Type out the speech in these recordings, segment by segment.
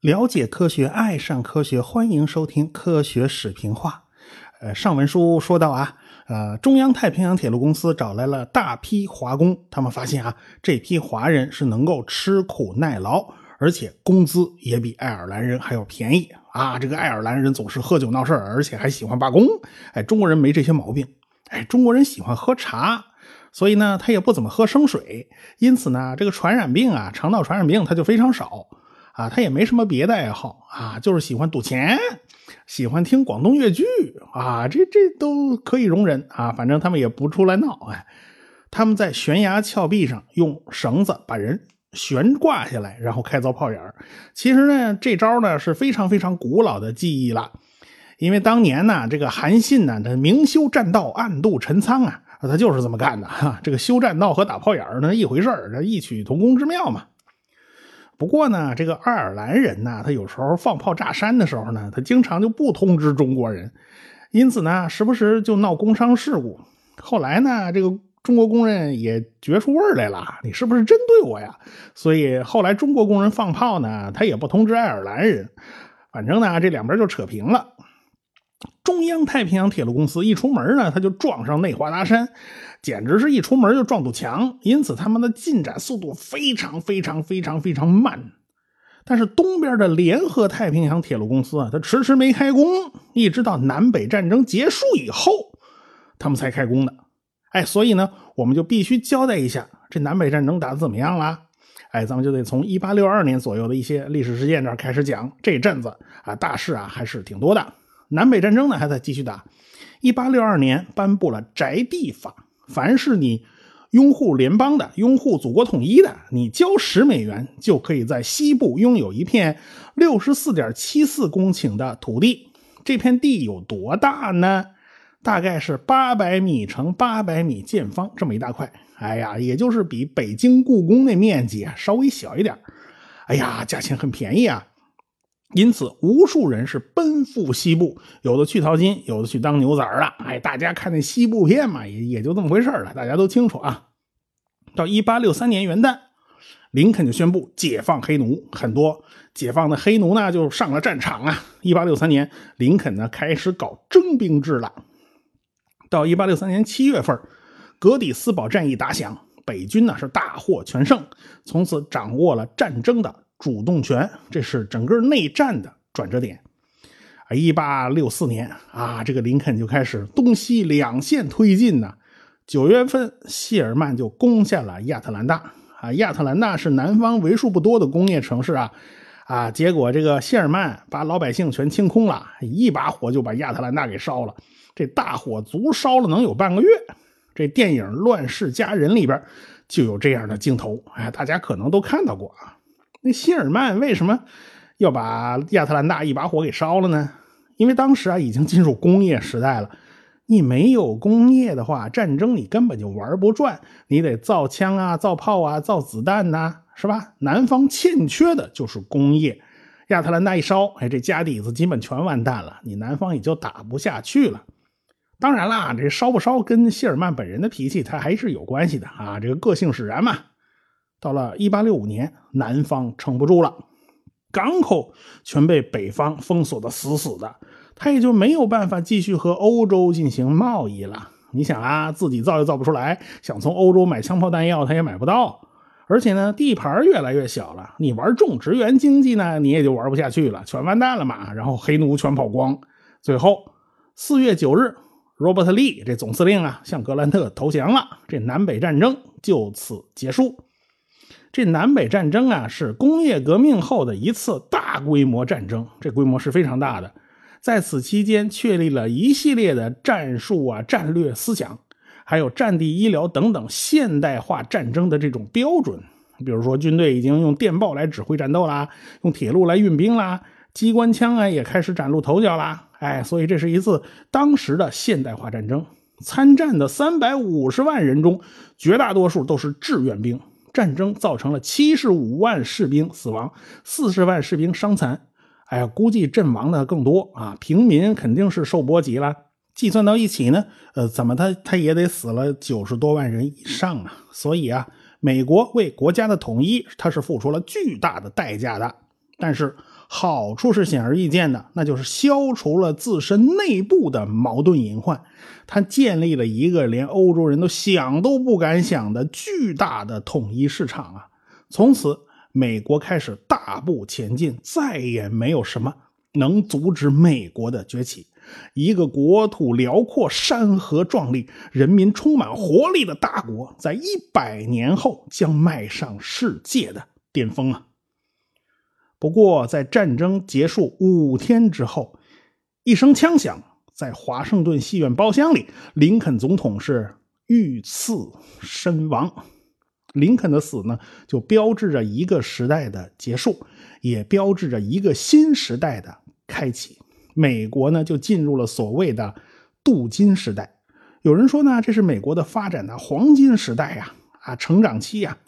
了解科学，爱上科学，欢迎收听《科学史评话》。呃，上文书说到啊，呃，中央太平洋铁路公司找来了大批华工，他们发现啊，这批华人是能够吃苦耐劳，而且工资也比爱尔兰人还要便宜啊。这个爱尔兰人总是喝酒闹事而且还喜欢罢工。哎，中国人没这些毛病。哎，中国人喜欢喝茶，所以呢，他也不怎么喝生水，因此呢，这个传染病啊，肠道传染病他就非常少。啊，他也没什么别的爱好啊，就是喜欢赌钱，喜欢听广东粤剧啊，这这都可以容忍啊。反正他们也不出来闹，哎，他们在悬崖峭壁上用绳子把人悬挂下来，然后开凿炮眼其实呢，这招呢是非常非常古老的技艺了，因为当年呢，这个韩信呢，他明修栈道，暗度陈仓啊，他就是这么干的哈。这个修栈道和打炮眼儿呢一回事这异曲同工之妙嘛。不过呢，这个爱尔兰人呢，他有时候放炮炸山的时候呢，他经常就不通知中国人，因此呢，时不时就闹工伤事故。后来呢，这个中国工人也觉出味儿来了，你是不是针对我呀？所以后来中国工人放炮呢，他也不通知爱尔兰人，反正呢，这两边就扯平了。中央太平洋铁路公司一出门呢，他就撞上内华达山，简直是一出门就撞堵墙，因此他们的进展速度非常非常非常非常慢。但是东边的联合太平洋铁路公司啊，它迟迟没开工，一直到南北战争结束以后，他们才开工的。哎，所以呢，我们就必须交代一下这南北战争打的怎么样了。哎，咱们就得从一八六二年左右的一些历史事件这儿开始讲。这阵子啊，大事啊还是挺多的。南北战争呢还在继续打。一八六二年颁布了宅地法，凡是你拥护联邦的、拥护祖国统一的，你交十美元就可以在西部拥有一片六十四点七四公顷的土地。这片地有多大呢？大概是八百米乘八百米见方，这么一大块。哎呀，也就是比北京故宫那面积啊稍微小一点。哎呀，价钱很便宜啊。因此，无数人是奔赴西部，有的去淘金，有的去当牛仔了。哎，大家看那西部片嘛，也也就这么回事了，大家都清楚啊。到一八六三年元旦，林肯就宣布解放黑奴，很多解放的黑奴呢就上了战场啊。一八六三年，林肯呢开始搞征兵制了。到一八六三年七月份，格底斯堡战役打响，北军呢是大获全胜，从此掌握了战争的。主动权，这是整个内战的转折点。啊，一八六四年啊，这个林肯就开始东西两线推进呢。九月份，谢尔曼就攻下了亚特兰大。啊，亚特兰大是南方为数不多的工业城市啊。啊，结果这个谢尔曼把老百姓全清空了，一把火就把亚特兰大给烧了。这大火足烧了能有半个月。这电影《乱世佳人》里边就有这样的镜头，哎，大家可能都看到过啊。那谢尔曼为什么要把亚特兰大一把火给烧了呢？因为当时啊已经进入工业时代了，你没有工业的话，战争你根本就玩不转，你得造枪啊、造炮啊、造子弹呐，是吧？南方欠缺的就是工业，亚特兰大一烧，哎，这家底子基本全完蛋了，你南方也就打不下去了。当然啦，这烧不烧跟谢尔曼本人的脾气他还是有关系的啊，这个个性使然嘛。到了一八六五年，南方撑不住了，港口全被北方封锁的死死的，他也就没有办法继续和欧洲进行贸易了。你想啊，自己造也造不出来，想从欧洲买枪炮弹药，他也买不到。而且呢，地盘越来越小了，你玩种植园经济呢，你也就玩不下去了，全完蛋了嘛。然后黑奴全跑光，最后四月九日，罗伯特利这总司令啊，向格兰特投降了，这南北战争就此结束。这南北战争啊，是工业革命后的一次大规模战争，这规模是非常大的。在此期间，确立了一系列的战术啊、战略思想，还有战地医疗等等现代化战争的这种标准。比如说，军队已经用电报来指挥战斗啦，用铁路来运兵啦，机关枪啊也开始崭露头角啦。哎，所以这是一次当时的现代化战争。参战的三百五十万人中，绝大多数都是志愿兵。战争造成了七十五万士兵死亡，四十万士兵伤残。哎呀，估计阵亡的更多啊！平民肯定是受波及了。计算到一起呢，呃，怎么他他也得死了九十多万人以上啊！所以啊，美国为国家的统一，他是付出了巨大的代价的。但是好处是显而易见的，那就是消除了自身内部的矛盾隐患，他建立了一个连欧洲人都想都不敢想的巨大的统一市场啊！从此，美国开始大步前进，再也没有什么能阻止美国的崛起。一个国土辽阔、山河壮丽、人民充满活力的大国，在一百年后将迈上世界的巅峰啊！不过，在战争结束五天之后，一声枪响，在华盛顿戏院包厢里，林肯总统是遇刺身亡。林肯的死呢，就标志着一个时代的结束，也标志着一个新时代的开启。美国呢，就进入了所谓的镀金时代。有人说呢，这是美国的发展的黄金时代呀，啊，成长期呀。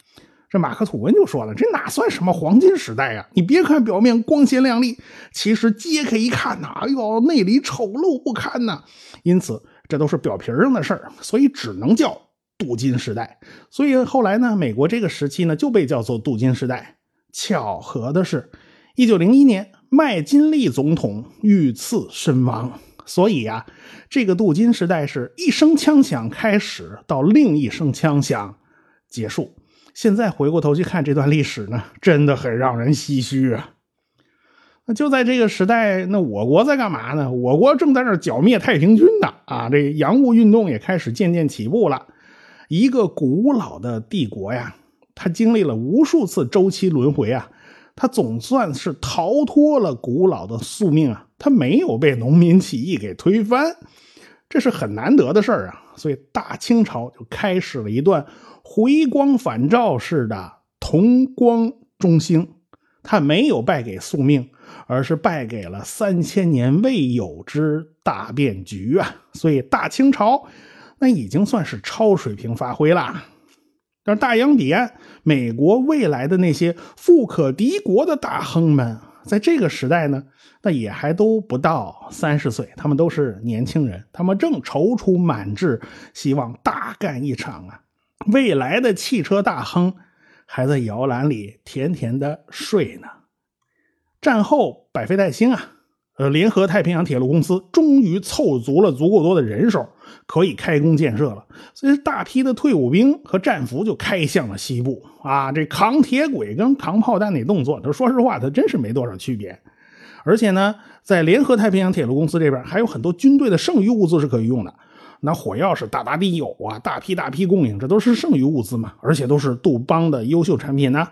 这马克吐温就说了，这哪算什么黄金时代呀？你别看表面光鲜亮丽，其实揭开一看呐，哎呦，内里丑陋不堪呐。因此，这都是表皮上的事儿，所以只能叫镀金时代。所以后来呢，美国这个时期呢，就被叫做镀金时代。巧合的是，一九零一年。麦金利总统遇刺身亡，所以呀，这个镀金时代是一声枪响开始，到另一声枪响结束。现在回过头去看这段历史呢，真的很让人唏嘘啊。那就在这个时代，那我国在干嘛呢？我国正在那儿剿灭太平军呢。啊，这洋务运动也开始渐渐起步了。一个古老的帝国呀，它经历了无数次周期轮回啊。它总算是逃脱了古老的宿命啊！它没有被农民起义给推翻，这是很难得的事儿啊！所以大清朝就开始了一段回光返照式的同光中兴。他没有败给宿命，而是败给了三千年未有之大变局啊！所以大清朝那已经算是超水平发挥了。但是大洋彼岸，美国未来的那些富可敌国的大亨们，在这个时代呢，那也还都不到三十岁，他们都是年轻人，他们正踌躇满志，希望大干一场啊！未来的汽车大亨还在摇篮里甜甜的睡呢。战后百废待兴啊！呃，联合太平洋铁路公司终于凑足了足够多的人手，可以开工建设了。所以，大批的退伍兵和战俘就开向了西部。啊，这扛铁轨跟扛炮弹那动作，他说实话，他真是没多少区别。而且呢，在联合太平洋铁路公司这边，还有很多军队的剩余物资是可以用的。那火药是大大地有啊，大批大批供应，这都是剩余物资嘛，而且都是杜邦的优秀产品呢。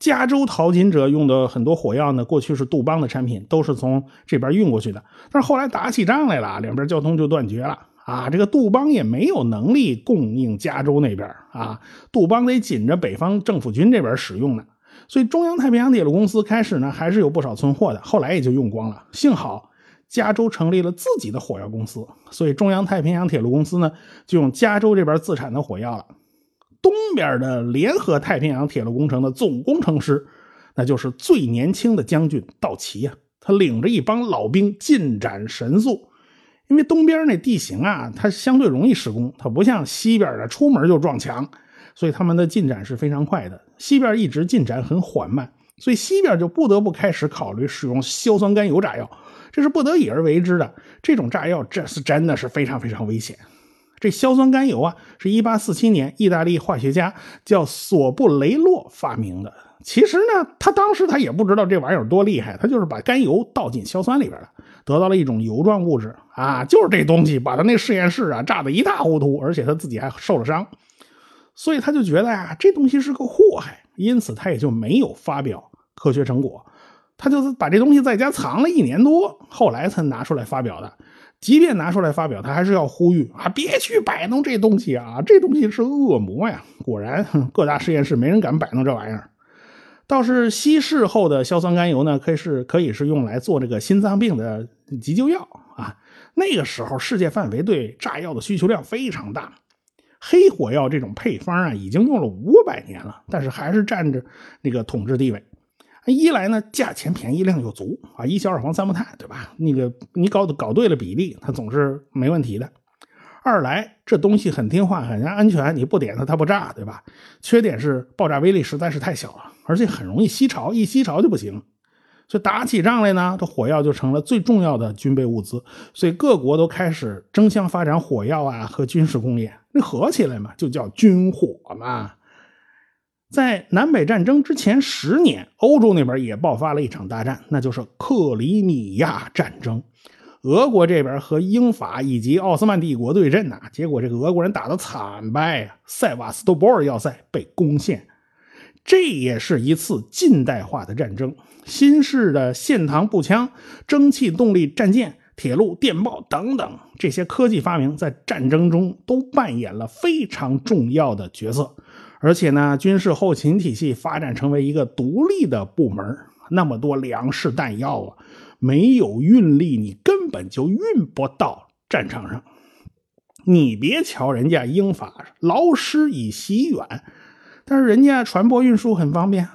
加州淘金者用的很多火药呢，过去是杜邦的产品，都是从这边运过去的。但是后来打起仗来了，两边交通就断绝了啊！这个杜邦也没有能力供应加州那边啊，杜邦得紧着北方政府军这边使用呢。所以中央太平洋铁路公司开始呢还是有不少存货的，后来也就用光了。幸好加州成立了自己的火药公司，所以中央太平洋铁路公司呢就用加州这边自产的火药了。东边的联合太平洋铁路工程的总工程师，那就是最年轻的将军道奇呀。他领着一帮老兵进展神速，因为东边那地形啊，它相对容易施工，它不像西边的出门就撞墙，所以他们的进展是非常快的。西边一直进展很缓慢，所以西边就不得不开始考虑使用硝酸甘油炸药，这是不得已而为之的。这种炸药，这是真的是非常非常危险。这硝酸甘油啊，是一八四七年意大利化学家叫索布雷洛发明的。其实呢，他当时他也不知道这玩意儿多厉害，他就是把甘油倒进硝酸里边了，得到了一种油状物质啊，就是这东西把他那实验室啊炸得一塌糊涂，而且他自己还受了伤，所以他就觉得呀，这东西是个祸害，因此他也就没有发表科学成果，他就是把这东西在家藏了一年多，后来才拿出来发表的。即便拿出来发表，他还是要呼吁啊，别去摆弄这东西啊，这东西是恶魔呀！果然，各大实验室没人敢摆弄这玩意儿。倒是稀释后的硝酸甘油呢，可以是可以是用来做这个心脏病的急救药啊。那个时候，世界范围对炸药的需求量非常大。黑火药这种配方啊，已经用了五百年了，但是还是占着那个统治地位。一来呢，价钱便宜，量又足啊，一小二黄三木炭，对吧？那个你搞搞对了比例，它总是没问题的。二来，这东西很听话，很安全，你不点它，它不炸，对吧？缺点是爆炸威力实在是太小了，而且很容易吸潮，一吸潮就不行。所以打起仗来呢，这火药就成了最重要的军备物资。所以各国都开始争相发展火药啊和军事工业，那合起来嘛，就叫军火嘛。在南北战争之前十年，欧洲那边也爆发了一场大战，那就是克里米亚战争。俄国这边和英法以及奥斯曼帝国对阵呐，结果这个俄国人打得惨败啊，塞瓦斯托波尔要塞被攻陷。这也是一次近代化的战争，新式的线膛步枪、蒸汽动力战舰、铁路、电报等等这些科技发明，在战争中都扮演了非常重要的角色。而且呢，军事后勤体系发展成为一个独立的部门，那么多粮食弹药啊，没有运力，你根本就运不到战场上。你别瞧人家英法劳师以袭远，但是人家船舶运输很方便。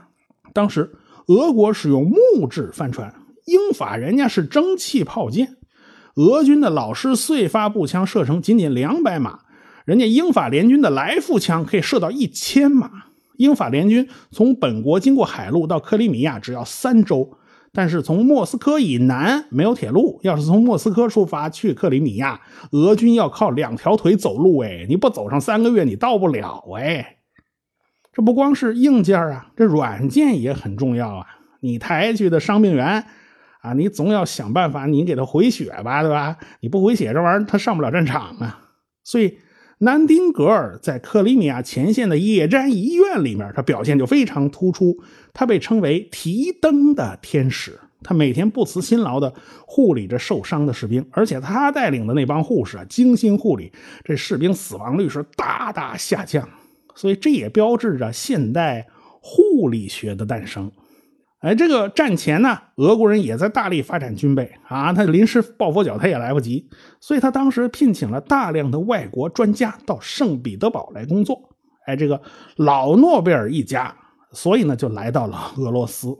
当时俄国使用木质帆船，英法人家是蒸汽炮舰。俄军的老式碎发步枪射程仅仅两百码。人家英法联军的来复枪可以射到一千码。英法联军从本国经过海路到克里米亚只要三周，但是从莫斯科以南没有铁路。要是从莫斯科出发去克里米亚，俄军要靠两条腿走路。哎，你不走上三个月，你到不了。哎，这不光是硬件啊，这软件也很重要啊。你抬去的伤病员啊，你总要想办法，你给他回血吧，对吧？你不回血，这玩意儿他上不了战场啊。所以。南丁格尔在克里米亚前线的野战医院里面，他表现就非常突出。他被称为“提灯的天使”，他每天不辞辛劳地护理着受伤的士兵，而且他带领的那帮护士啊，精心护理，这士兵死亡率是大大下降。所以这也标志着现代护理学的诞生。哎，这个战前呢，俄国人也在大力发展军备啊，他临时抱佛脚他也来不及，所以他当时聘请了大量的外国专家到圣彼得堡来工作。哎，这个老诺贝尔一家，所以呢就来到了俄罗斯。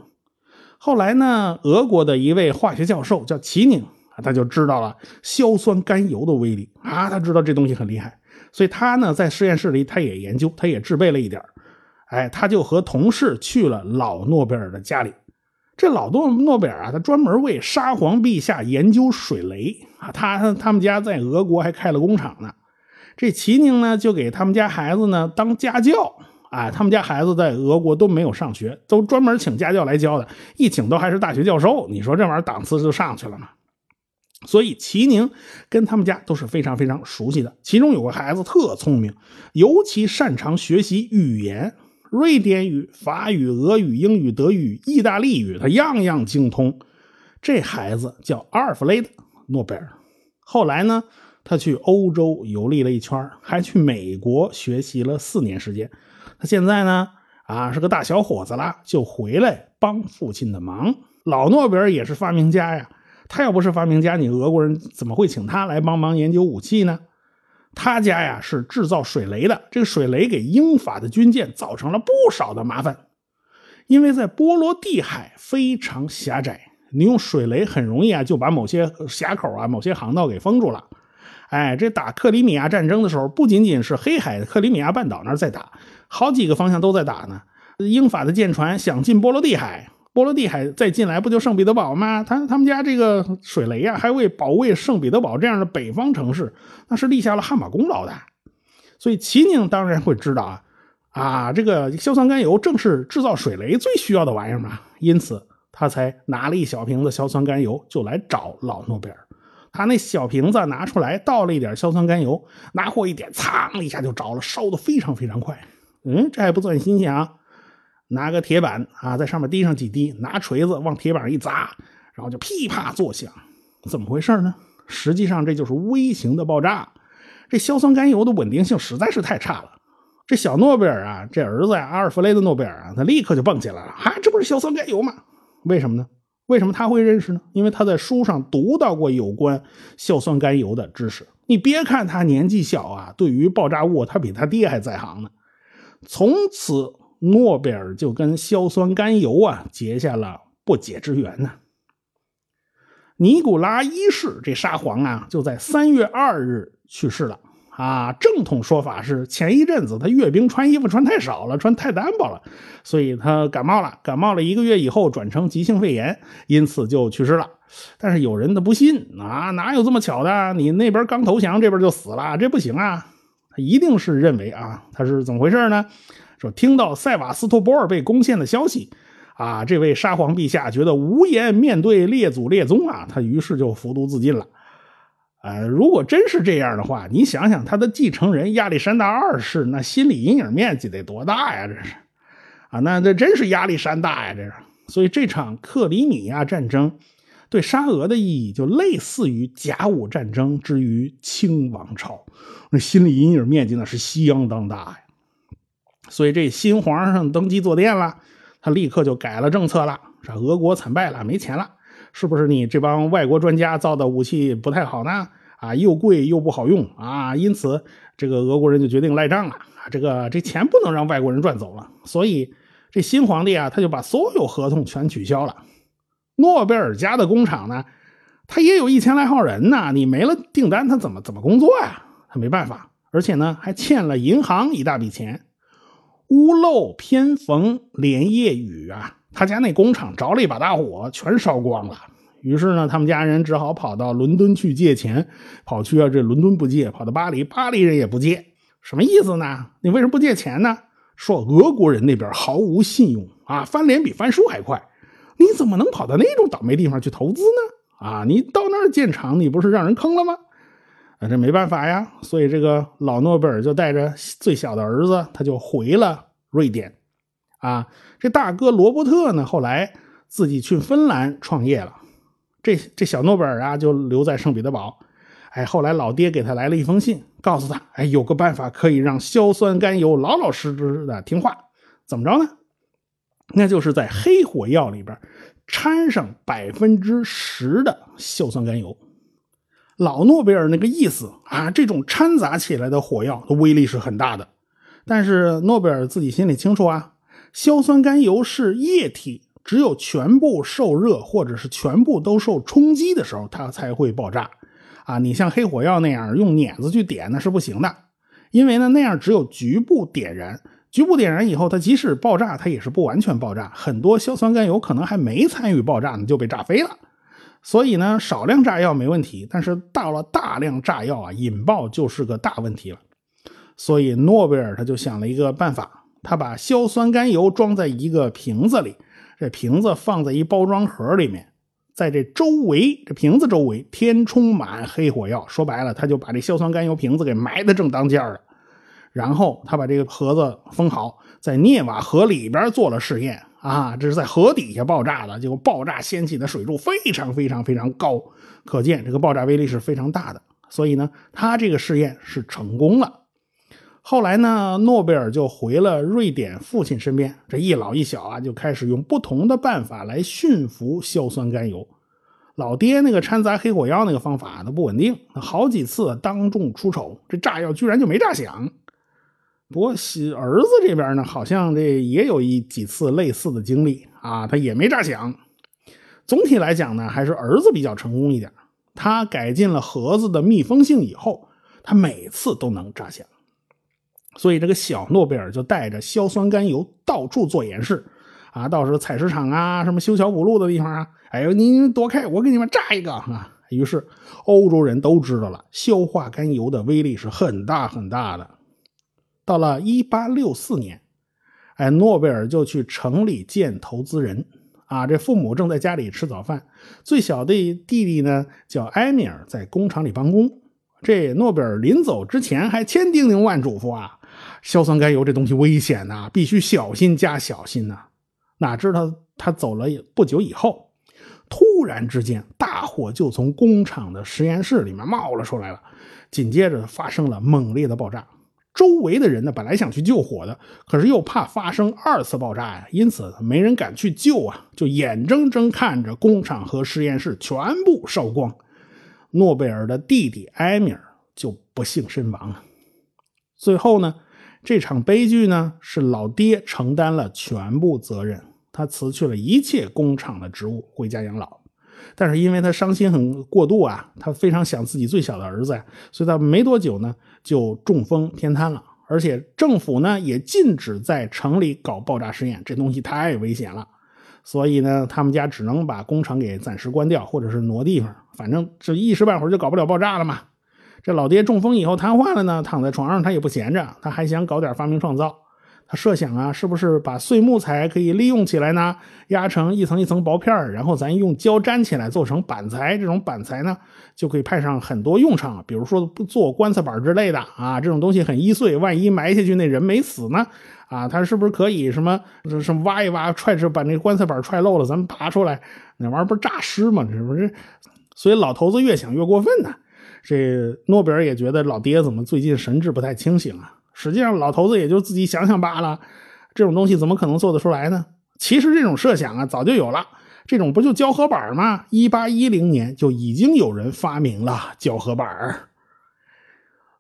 后来呢，俄国的一位化学教授叫齐宁，他就知道了硝酸甘油的威力啊，他知道这东西很厉害，所以他呢在实验室里他也研究，他也制备了一点哎，他就和同事去了老诺贝尔的家里。这老诺诺贝尔啊，他专门为沙皇陛下研究水雷啊。他他们家在俄国还开了工厂呢。这齐宁呢，就给他们家孩子呢当家教。啊，他们家孩子在俄国都没有上学，都专门请家教来教的，一请都还是大学教授。你说这玩意儿档次就上去了吗？所以齐宁跟他们家都是非常非常熟悉的。其中有个孩子特聪明，尤其擅长学习语言。瑞典语、法语、俄语、英语、德语、意大利语，他样样精通。这孩子叫阿尔弗雷德·诺贝尔。后来呢，他去欧洲游历了一圈，还去美国学习了四年时间。他现在呢，啊，是个大小伙子了，就回来帮父亲的忙。老诺贝尔也是发明家呀，他要不是发明家，你俄国人怎么会请他来帮忙研究武器呢？他家呀是制造水雷的，这个水雷给英法的军舰造成了不少的麻烦，因为在波罗的海非常狭窄，你用水雷很容易啊就把某些峡口啊、某些航道给封住了。哎，这打克里米亚战争的时候，不仅仅是黑海、克里米亚半岛那儿在打，好几个方向都在打呢。英法的舰船想进波罗的海。波罗的海再进来不就圣彼得堡吗？他他们家这个水雷啊，还为保卫圣彼得堡这样的北方城市，那是立下了汗马功劳的。所以齐宁当然会知道啊，啊，这个硝酸甘油正是制造水雷最需要的玩意儿嘛，因此他才拿了一小瓶子硝酸甘油就来找老诺贝尔。他那小瓶子拿出来倒了一点硝酸甘油，拿火一点，噌一下就着了，烧得非常非常快。嗯，这还不算新鲜啊。拿个铁板啊，在上面滴上几滴，拿锤子往铁板上一砸，然后就噼啪作响。怎么回事呢？实际上这就是微型的爆炸。这硝酸甘油的稳定性实在是太差了。这小诺贝尔啊，这儿子呀，阿尔弗雷德·诺贝尔啊，他立刻就蹦起来了。啊，这不是硝酸甘油吗？为什么呢？为什么他会认识呢？因为他在书上读到过有关硝酸甘油的知识。你别看他年纪小啊，对于爆炸物，他比他爹还在行呢。从此。诺贝尔就跟硝酸甘油啊结下了不解之缘呢。尼古拉一世这沙皇啊，就在三月二日去世了啊。正统说法是前一阵子他阅兵穿衣服穿太少了，穿太单薄了，所以他感冒了，感冒了一个月以后转成急性肺炎，因此就去世了。但是有人他不信啊，哪有这么巧的？你那边刚投降，这边就死了，这不行啊！他一定是认为啊，他是怎么回事呢？说听到塞瓦斯托波尔被攻陷的消息。啊，这位沙皇陛下觉得无颜面对列祖列宗啊，他于是就服毒自尽了。呃，如果真是这样的话，你想想他的继承人亚历山大二世，那心理阴影面积得多大呀？这是啊，那这真是压力山大呀！这是，所以这场克里米亚战争对沙俄的意义就类似于甲午战争之于清王朝，那心理阴影面积那是相当大呀。所以这新皇上登基坐殿了。他立刻就改了政策了，说俄国惨败了，没钱了，是不是你这帮外国专家造的武器不太好呢？啊，又贵又不好用啊，因此这个俄国人就决定赖账了啊，这个这钱不能让外国人赚走了，所以这新皇帝啊，他就把所有合同全取消了。诺贝尔家的工厂呢，他也有一千来号人呢，你没了订单，他怎么怎么工作呀？他没办法，而且呢，还欠了银行一大笔钱。屋漏偏逢连夜雨啊，他家那工厂着了一把大火，全烧光了。于是呢，他们家人只好跑到伦敦去借钱，跑去啊，这伦敦不借，跑到巴黎，巴黎人也不借，什么意思呢？你为什么不借钱呢？说俄国人那边毫无信用啊，翻脸比翻书还快，你怎么能跑到那种倒霉地方去投资呢？啊，你到那儿建厂，你不是让人坑了吗？啊，这没办法呀，所以这个老诺贝尔就带着最小的儿子，他就回了瑞典。啊，这大哥罗伯特呢，后来自己去芬兰创业了。这这小诺贝尔啊，就留在圣彼得堡。哎，后来老爹给他来了一封信，告诉他，哎，有个办法可以让硝酸甘油老老实实的听话，怎么着呢？那就是在黑火药里边掺上百分之十的硝酸甘油。老诺贝尔那个意思啊，这种掺杂起来的火药的威力是很大的，但是诺贝尔自己心里清楚啊，硝酸甘油是液体，只有全部受热或者是全部都受冲击的时候，它才会爆炸。啊，你像黑火药那样用碾子去点那是不行的，因为呢那样只有局部点燃，局部点燃以后，它即使爆炸，它也是不完全爆炸，很多硝酸甘油可能还没参与爆炸呢就被炸飞了。所以呢，少量炸药没问题，但是到了大量炸药啊，引爆就是个大问题了。所以诺贝尔他就想了一个办法，他把硝酸甘油装在一个瓶子里，这瓶子放在一包装盒里面，在这周围，这瓶子周围填充满黑火药。说白了，他就把这硝酸甘油瓶子给埋的正当间了。然后他把这个盒子封好，在涅瓦河里边做了试验。啊，这是在河底下爆炸的，结果爆炸掀起的水柱非常非常非常高，可见这个爆炸威力是非常大的。所以呢，他这个试验是成功了。后来呢，诺贝尔就回了瑞典父亲身边，这一老一小啊，就开始用不同的办法来驯服硝酸甘油。老爹那个掺杂黑火药那个方法，都不稳定，好几次当众出丑，这炸药居然就没炸响。不过，儿子这边呢，好像这也有一几次类似的经历啊，他也没炸响。总体来讲呢，还是儿子比较成功一点。他改进了盒子的密封性以后，他每次都能炸响。所以这个小诺贝尔就带着硝酸甘油到处做演示啊，到时候采石场啊，什么修桥补路的地方啊，哎呦，您躲开，我给你们炸一个啊！于是欧洲人都知道了，硝化甘油的威力是很大很大的。到了一八六四年，哎，诺贝尔就去城里见投资人啊。这父母正在家里吃早饭，最小的弟弟呢叫埃米尔，在工厂里帮工。这诺贝尔临走之前还千叮咛万嘱咐啊：硝酸甘油这东西危险呐，必须小心加小心呐。哪知道他走了不久以后，突然之间大火就从工厂的实验室里面冒了出来了，紧接着发生了猛烈的爆炸。周围的人呢，本来想去救火的，可是又怕发生二次爆炸呀，因此没人敢去救啊，就眼睁睁看着工厂和实验室全部烧光。诺贝尔的弟弟埃米尔就不幸身亡了。最后呢，这场悲剧呢，是老爹承担了全部责任，他辞去了一切工厂的职务，回家养老。但是因为他伤心很过度啊，他非常想自己最小的儿子呀，所以他没多久呢就中风偏瘫了。而且政府呢也禁止在城里搞爆炸实验，这东西太危险了。所以呢，他们家只能把工厂给暂时关掉，或者是挪地方，反正这一时半会儿就搞不了爆炸了嘛。这老爹中风以后瘫痪了呢，躺在床上他也不闲着，他还想搞点发明创造。他设想啊，是不是把碎木材可以利用起来呢？压成一层一层薄片然后咱用胶粘起来做成板材。这种板材呢，就可以派上很多用场，比如说做棺材板之类的啊。这种东西很易碎，万一埋下去那人没死呢？啊，他是不是可以什么什么挖一挖，踹着把那棺材板踹漏了，咱们拔出来，那玩意儿不是诈尸吗？这不是？所以老头子越想越过分呢。这诺贝尔也觉得老爹怎么最近神志不太清醒啊？实际上，老头子也就自己想想罢了。这种东西怎么可能做得出来呢？其实这种设想啊，早就有了。这种不就胶合板吗？一八一零年就已经有人发明了胶合板。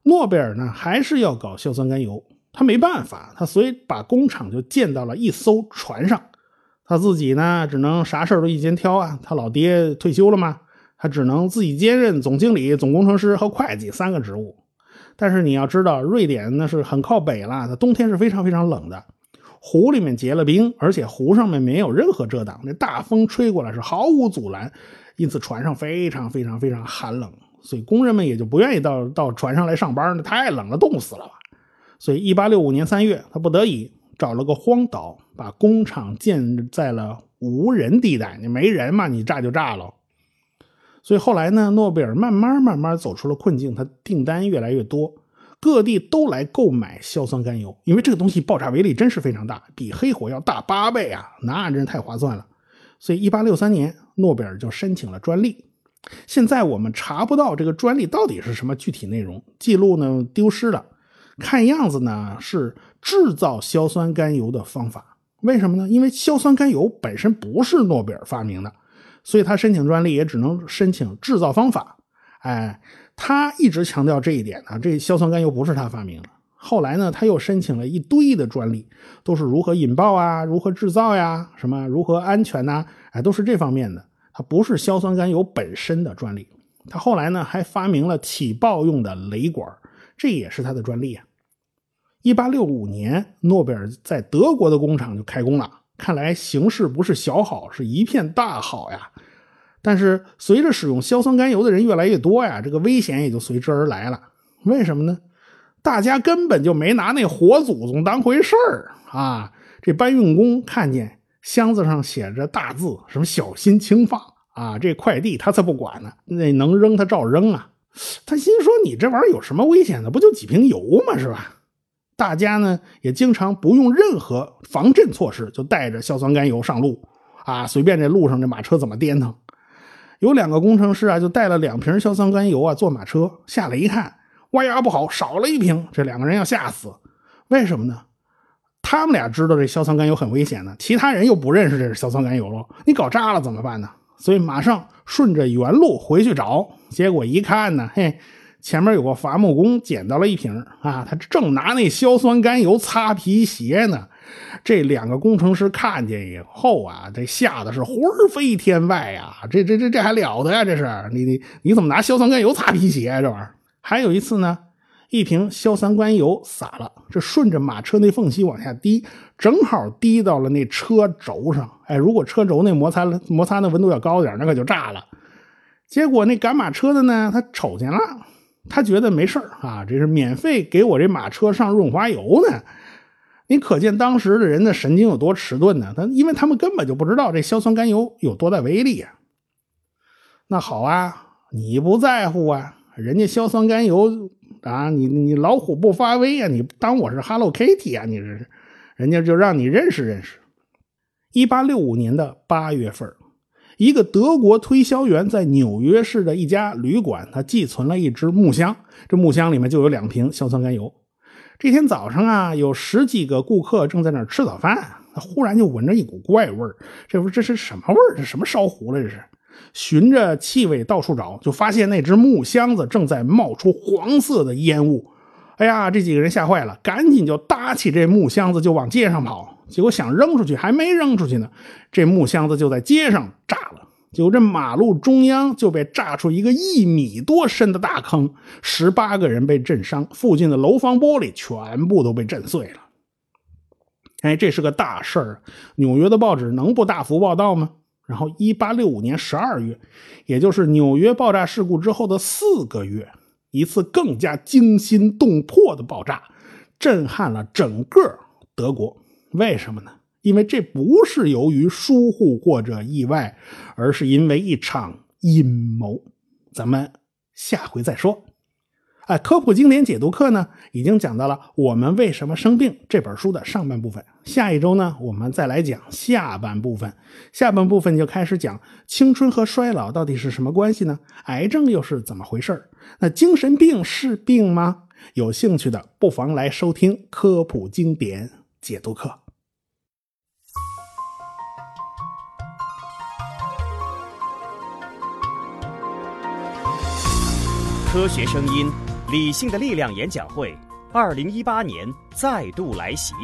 诺贝尔呢，还是要搞硝酸甘油，他没办法，他所以把工厂就建到了一艘船上。他自己呢，只能啥事都一肩挑啊。他老爹退休了嘛，他只能自己兼任总经理、总工程师和会计三个职务。但是你要知道，瑞典那是很靠北了，它冬天是非常非常冷的，湖里面结了冰，而且湖上面没有任何遮挡，那大风吹过来是毫无阻拦，因此船上非常非常非常寒冷，所以工人们也就不愿意到到船上来上班，那太冷了，冻死了吧。所以，一八六五年三月，他不得已找了个荒岛，把工厂建在了无人地带，你没人嘛，你炸就炸了。所以后来呢，诺贝尔慢慢慢慢走出了困境，他订单越来越多，各地都来购买硝酸甘油，因为这个东西爆炸威力真是非常大，比黑火要大八倍啊，那真是太划算了。所以1863年，诺贝尔就申请了专利。现在我们查不到这个专利到底是什么具体内容，记录呢丢失了。看样子呢是制造硝酸甘油的方法。为什么呢？因为硝酸甘油本身不是诺贝尔发明的。所以他申请专利也只能申请制造方法，哎，他一直强调这一点呢。这硝酸甘油不是他发明的。后来呢，他又申请了一堆的专利，都是如何引爆啊，如何制造呀，什么如何安全呐，哎，都是这方面的。他不是硝酸甘油本身的专利。他后来呢，还发明了起爆用的雷管，这也是他的专利啊。一八六五年，诺贝尔在德国的工厂就开工了。看来形势不是小好，是一片大好呀。但是随着使用硝酸甘油的人越来越多呀，这个危险也就随之而来了。为什么呢？大家根本就没拿那活祖宗当回事儿啊！这搬运工看见箱子上写着大字，什么“小心轻放”啊，这快递他才不管呢。那能扔他照扔啊。他心说：“你这玩意儿有什么危险的？不就几瓶油吗？是吧？”大家呢也经常不用任何防震措施，就带着硝酸甘油上路啊，随便这路上这马车怎么颠腾。有两个工程师啊，就带了两瓶硝酸甘油啊，坐马车下来一看，哇呀不好，少了一瓶，这两个人要吓死。为什么呢？他们俩知道这硝酸甘油很危险呢，其他人又不认识这是硝酸甘油了，你搞炸了怎么办呢？所以马上顺着原路回去找，结果一看呢，嘿。前面有个伐木工捡到了一瓶啊，他正拿那硝酸甘油擦皮鞋呢。这两个工程师看见以后啊，这吓得是魂飞天外呀！这这这这还了得呀？这是你你你怎么拿硝酸甘油擦皮鞋？这玩意儿。还有一次呢，一瓶硝酸甘油洒了，这顺着马车那缝隙往下滴，正好滴到了那车轴上。哎，如果车轴那摩擦摩擦的温度要高点，那可就炸了。结果那赶马车的呢，他瞅见了。他觉得没事啊，这是免费给我这马车上润滑油呢。你可见当时的人的神经有多迟钝呢？他因为他们根本就不知道这硝酸甘油有多大威力啊。那好啊，你不在乎啊，人家硝酸甘油啊，你你老虎不发威啊，你当我是 Hello Kitty 啊？你这是，人家就让你认识认识。一八六五年的八月份。一个德国推销员在纽约市的一家旅馆，他寄存了一只木箱，这木箱里面就有两瓶硝酸甘油。这天早上啊，有十几个顾客正在那儿吃早饭，忽然就闻着一股怪味儿。这不这是什么味儿？这什么烧糊了？这是？循着气味到处找，就发现那只木箱子正在冒出黄色的烟雾。哎呀，这几个人吓坏了，赶紧就搭起这木箱子就往街上跑。结果想扔出去，还没扔出去呢，这木箱子就在街上炸了。结果这马路中央就被炸出一个一米多深的大坑，十八个人被震伤，附近的楼房玻璃全部都被震碎了。哎，这是个大事儿，纽约的报纸能不大幅报道吗？然后，一八六五年十二月，也就是纽约爆炸事故之后的四个月。一次更加惊心动魄的爆炸，震撼了整个德国。为什么呢？因为这不是由于疏忽或者意外，而是因为一场阴谋。咱们下回再说。哎，科普经典解读课呢，已经讲到了《我们为什么生病》这本书的上半部分。下一周呢，我们再来讲下半部分。下半部分就开始讲青春和衰老到底是什么关系呢？癌症又是怎么回事那精神病是病吗？有兴趣的不妨来收听科普经典解读课。科学声音。理性的力量演讲会，二零一八年再度来袭。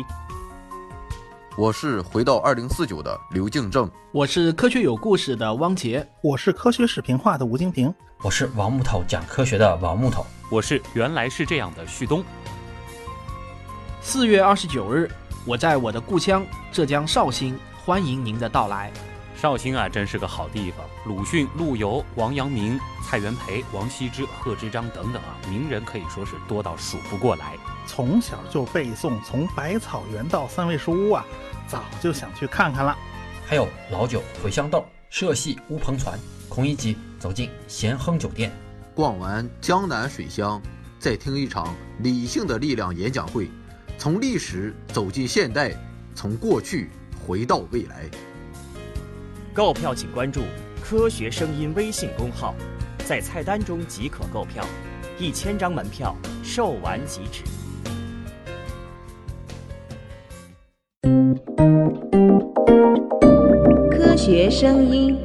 我是回到二零四九的刘敬正，我是科学有故事的汪杰，我是科学视频化的吴京平，我是王木头讲科学的王木头，我是原来是这样的旭东。四月二十九日，我在我的故乡浙江绍兴，欢迎您的到来。绍兴啊，真是个好地方。鲁迅、陆游、王阳明、蔡元培、王羲之、贺知章等等啊，名人可以说是多到数不过来。从小就背诵，从百草园到三味书屋啊，早就想去看看了。还有老酒、茴香豆、社戏、乌篷船。孔乙己走进咸亨酒店，逛完江南水乡，再听一场理性的力量演讲会，从历史走进现代，从过去回到未来。购票请关注“科学声音”微信公号，在菜单中即可购票，一千张门票售完即止。科学声音。